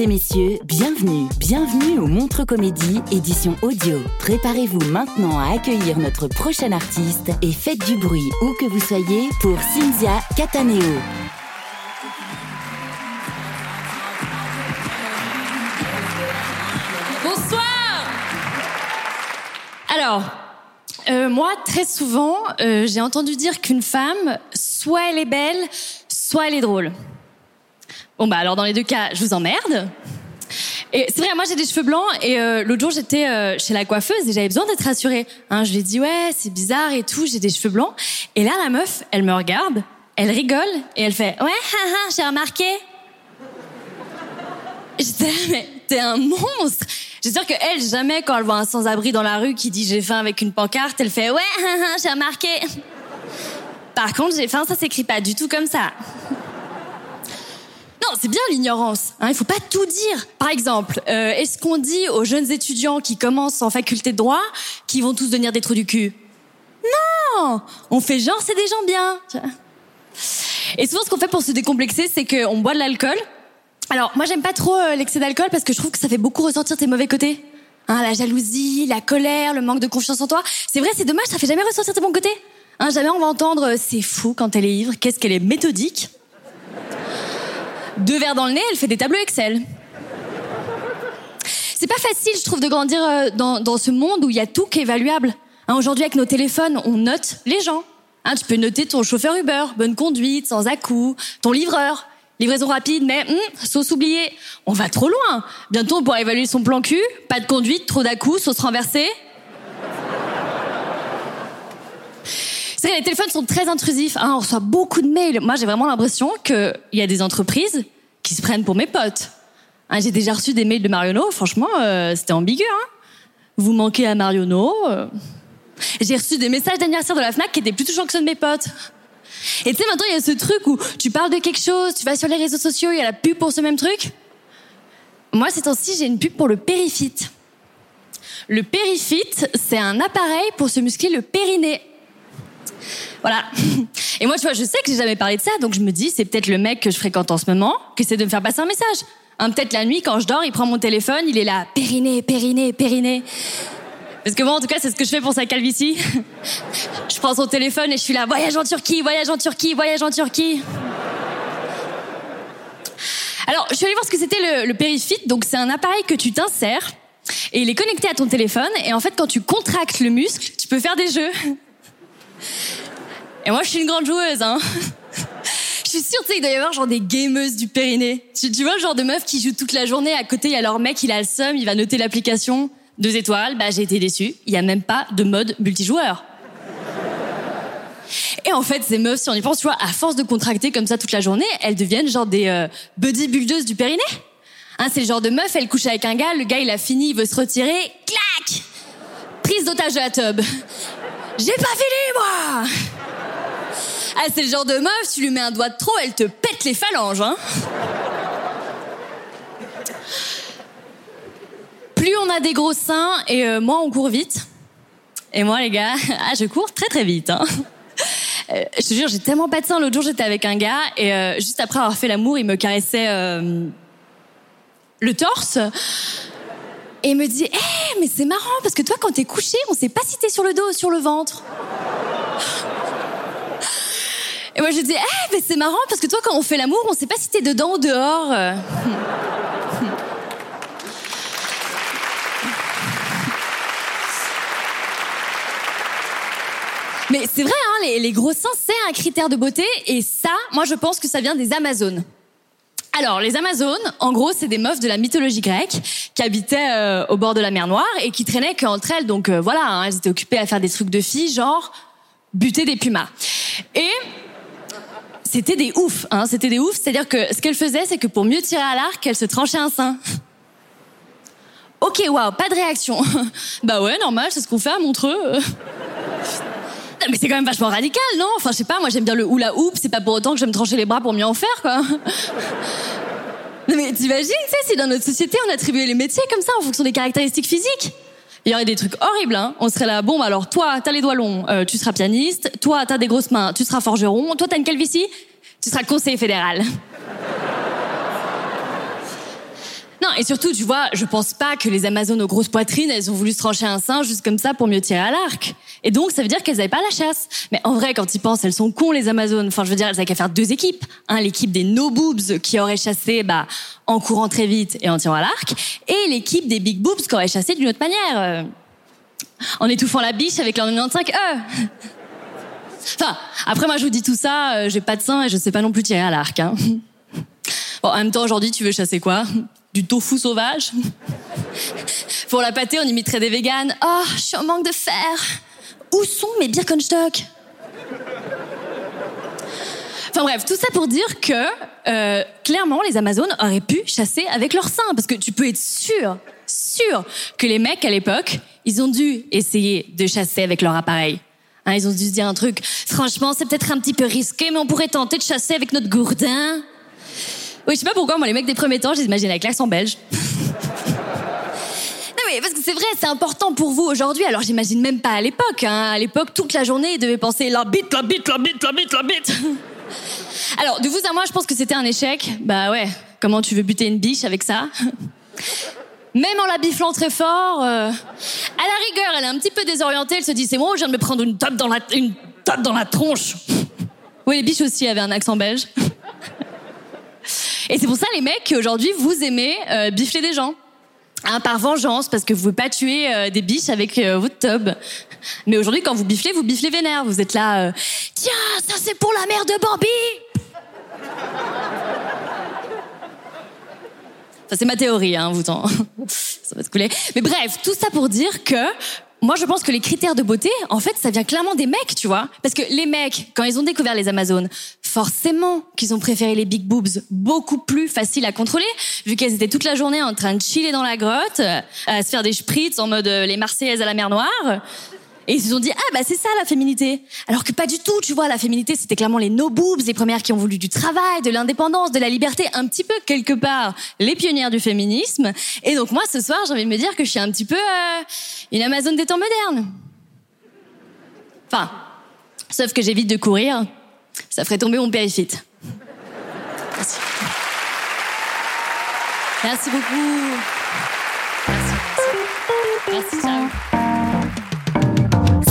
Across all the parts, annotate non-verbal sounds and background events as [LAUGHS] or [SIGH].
et messieurs, bienvenue, bienvenue au Montre Comédie, édition audio. Préparez-vous maintenant à accueillir notre prochain artiste et faites du bruit où que vous soyez pour Cynthia Cataneo. Bonsoir Alors, euh, moi, très souvent, euh, j'ai entendu dire qu'une femme, soit elle est belle, soit elle est drôle. Bon, bah alors dans les deux cas, je vous emmerde. Et c'est vrai, moi j'ai des cheveux blancs et euh, l'autre jour j'étais euh, chez la coiffeuse et j'avais besoin d'être rassurée. Hein, je lui ai dit ouais c'est bizarre et tout, j'ai des cheveux blancs. Et là la meuf, elle me regarde, elle rigole et elle fait ouais j'ai remarqué. J'étais là mais t'es un monstre. Sûr que elle jamais quand elle voit un sans-abri dans la rue qui dit j'ai faim avec une pancarte, elle fait ouais j'ai remarqué. Par contre j'ai faim ça s'écrit pas du tout comme ça. Non, c'est bien l'ignorance. Hein, il faut pas tout dire. Par exemple, euh, est-ce qu'on dit aux jeunes étudiants qui commencent en faculté de droit qu'ils vont tous devenir des trous du cul? Non On fait genre c'est des gens bien. Et souvent, ce qu'on fait pour se décomplexer, c'est qu'on boit de l'alcool. Alors, moi, j'aime pas trop euh, l'excès d'alcool parce que je trouve que ça fait beaucoup ressortir tes mauvais côtés. Hein, la jalousie, la colère, le manque de confiance en toi. C'est vrai, c'est dommage, ça fait jamais ressortir tes bons côtés. Hein, jamais on va entendre euh, c'est fou quand elle est ivre, qu'est-ce qu'elle est méthodique. Deux verres dans le nez, elle fait des tableaux Excel. C'est pas facile, je trouve, de grandir euh, dans, dans ce monde où il y a tout qui est évaluable. Hein, Aujourd'hui, avec nos téléphones, on note les gens. Hein, tu peux noter ton chauffeur Uber, bonne conduite, sans à-coups, ton livreur, livraison rapide, mais hum, sauce oubliée. On va trop loin. Bientôt, on pourra évaluer son plan cul, pas de conduite, trop d'à-coups, sauce renversée. C'est vrai, les téléphones sont très intrusifs. Hein, on reçoit beaucoup de mails. Moi, j'ai vraiment l'impression qu'il y a des entreprises qui se prennent pour mes potes. Hein, j'ai déjà reçu des mails de Marionneau. Franchement, euh, c'était ambigu. Hein. Vous manquez à Marionneau. euh. J'ai reçu des messages d'anniversaire de la Fnac qui étaient plus touchants que ceux de mes potes. Et tu sais, maintenant, il y a ce truc où tu parles de quelque chose, tu vas sur les réseaux sociaux, il y a la pub pour ce même truc. Moi, ces temps-ci, j'ai une pub pour le Périfit. Le Périfit, c'est un appareil pour se muscler le périnée. Voilà. Et moi, tu vois, je sais que j'ai jamais parlé de ça, donc je me dis, c'est peut-être le mec que je fréquente en ce moment qui essaie de me faire passer un message. Hein, peut-être la nuit, quand je dors, il prend mon téléphone, il est là, périnée, périnée, périnée. Parce que moi, en tout cas, c'est ce que je fais pour sa calvitie. [LAUGHS] Je prends son téléphone et je suis là, voyage en Turquie, voyage en Turquie, voyage en Turquie. Alors, je suis allée voir ce que c'était le, le Perifit. Donc, c'est un appareil que tu t'insères et il est connecté à ton téléphone. Et en fait, quand tu contractes le muscle, tu peux faire des jeux. [LAUGHS] Et moi, je suis une grande joueuse, hein. [LAUGHS] Je suis sûre, tu sais, il doit y avoir genre des gameuses du périnée. Tu, vois le genre de meufs qui jouent toute la journée à côté, il y a leur mec, il a le seum, il va noter l'application. Deux étoiles, bah j'ai été déçue. Il y a même pas de mode multijoueur. Et en fait, ces meufs, si on y pense, tu vois, à force de contracter comme ça toute la journée, elles deviennent genre des euh, bodybuildeuses du périnée. Hein, c'est le genre de meuf, elle couche avec un gars, le gars il a fini, il veut se retirer, clac Prise d'otage de la tub. J'ai pas fini, moi Ah, c'est le genre de meuf, tu lui mets un doigt de trop, elle te pète les phalanges, hein Plus on a des gros seins, et euh, moins on court vite. Et moi, les gars, [LAUGHS] ah, je cours très très vite, hein Euh, je te jure, j'ai tellement pas de seins. L'autre jour, j'étais avec un gars et euh, juste après avoir fait l'amour, il me caressait euh, le torse. Et me dit, hé, mais c'est marrant parce que toi, quand t'es couché, on sait pas si t'es sur le dos ou sur le ventre. moi, je dis, eh, mais c'est marrant parce que toi, quand on fait l'amour, on sait pas si t'es dedans ou dehors. Mais c'est vrai, hein, les, les gros seins, c'est un critère de beauté. Et ça, moi, je pense que ça vient des Amazones. Alors, les Amazones, en gros, c'est des meufs de la mythologie grecque qui habitaient euh, au bord de la mer Noire et qui traînaient qu'entre elles. Donc euh, voilà, hein, elles étaient occupées à faire des trucs de filles, genre buter des pumas. Et c'était des oufs, hein, c'était des oufs. C'est-à-dire que ce qu'elles faisaient, c'est que pour mieux tirer à l'arc, elles se tranchaient un sein. Ok, waouh, pas de réaction. [LAUGHS] bah ouais, normal, c'est ce qu'on fait à Montreux. [LAUGHS] Non, mais c'est quand même vachement radical, non? Enfin, je sais pas, moi j'aime bien le hula hoop, c'est pas pour autant que je vais me trancher les bras pour mieux en faire, quoi. [LAUGHS] Non, mais t'imagines, tu sais, si dans notre société on attribuait les métiers comme ça en fonction des caractéristiques physiques? Il y aurait des trucs horribles, hein. On serait là, bon, bah alors toi, t'as les doigts longs, euh, tu seras pianiste. Toi, t'as des grosses mains, tu seras forgeron. Toi, t'as une calvitie, tu seras conseiller fédéral. [LAUGHS] Non, et surtout, tu vois, je pense pas que les Amazones aux grosses poitrines, elles ont voulu se trancher un sein juste comme ça pour mieux tirer à l'arc. Et donc, ça veut dire qu'elles avaient pas la chasse. Mais en vrai, quand ils pensent, elles sont cons, les Amazones. Enfin, je veux dire, elles avaient qu'à faire deux équipes. Hein, l'équipe des no boobs qui auraient chassé, bah, en courant très vite et en tirant à l'arc. Et l'équipe des big boobs qui auraient chassé d'une autre manière. euh, en étouffant la biche avec leur 95 E. Enfin, après, moi, je vous dis tout ça, euh, j'ai pas de sein et je sais pas non plus tirer à l'arc, hein. Bon, en même temps, aujourd'hui, tu veux chasser quoi? Du tofu sauvage? Pour la pâté, on imiterait des véganes. Oh, je suis en manque de fer. Où sont mes Birkenstock? Enfin bref, tout ça pour dire que euh, clairement les Amazones auraient pu chasser avec leurs seins parce que tu peux être sûr, sûr que les mecs à l'époque, ils ont dû essayer de chasser avec leur appareil. Hein, ils ont dû se dire un truc. Franchement, c'est peut-être un petit peu risqué, mais on pourrait tenter de chasser avec notre gourdin. Oui, je sais pas pourquoi, moi les mecs des premiers temps, je avec l'accent belge. [LAUGHS] Mais parce que c'est vrai, c'est important pour vous aujourd'hui. Alors j'imagine même pas à l'époque. Hein. À l'époque, toute la journée, ils devaient penser la bite, la bite, la bite, la bite, la bite. [LAUGHS] Alors de vous à moi, je pense que c'était un échec. Bah ouais. Comment tu veux buter une biche avec ça? [LAUGHS] Même en la biflant très fort, euh, à la rigueur, elle est un petit peu désorientée. Elle se dit c'est bon, je viens de me prendre une tape dans la une tape dans la tronche. [LAUGHS] Oui, les biches aussi avaient un accent belge. Et c'est pour ça, les mecs, qu'aujourd'hui, vous aimez euh, bifler des gens. Hein, par vengeance, parce que vous pouvez pas tuer euh, des biches avec euh, votre tub. Mais aujourd'hui, quand vous biflez, vous biflez vénère. Vous êtes là, euh, tiens, ça c'est pour la mère de Bambi Ça, c'est ma théorie, hein, vous en... [LAUGHS] ça va se couler. Mais bref, tout ça pour dire que moi, je pense que les critères de beauté, en fait, ça vient clairement des mecs, tu vois. Parce que les mecs, quand ils ont découvert les Amazones, forcément qu'ils ont préféré les big boobs, beaucoup plus faciles à contrôler, vu qu'elles étaient toute la journée en train de chiller dans la grotte, euh, à se faire des spritz en mode euh, les Marseillaises à la mer Noire. Et ils se sont dit, ah bah c'est ça la féminité. Alors que pas du tout, tu vois, la féminité c'était clairement les no boobs, les premières qui ont voulu du travail, de l'indépendance, de la liberté, un petit peu quelque part les pionnières du féminisme. Et donc moi ce soir j'ai envie de me dire que je suis un petit peu euh, une Amazone des temps modernes. Enfin, sauf que j'évite de courir, ça ferait tomber mon périphite. Merci. Merci beaucoup. Merci. Merci, merci.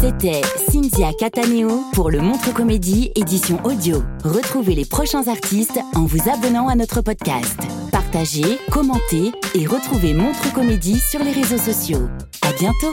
C'était Cynthia Cataneo pour le Montre Comédie édition audio. Retrouvez les prochains artistes en vous abonnant à notre podcast. Partagez, commentez et retrouvez Montre Comédie sur les réseaux sociaux. À bientôt!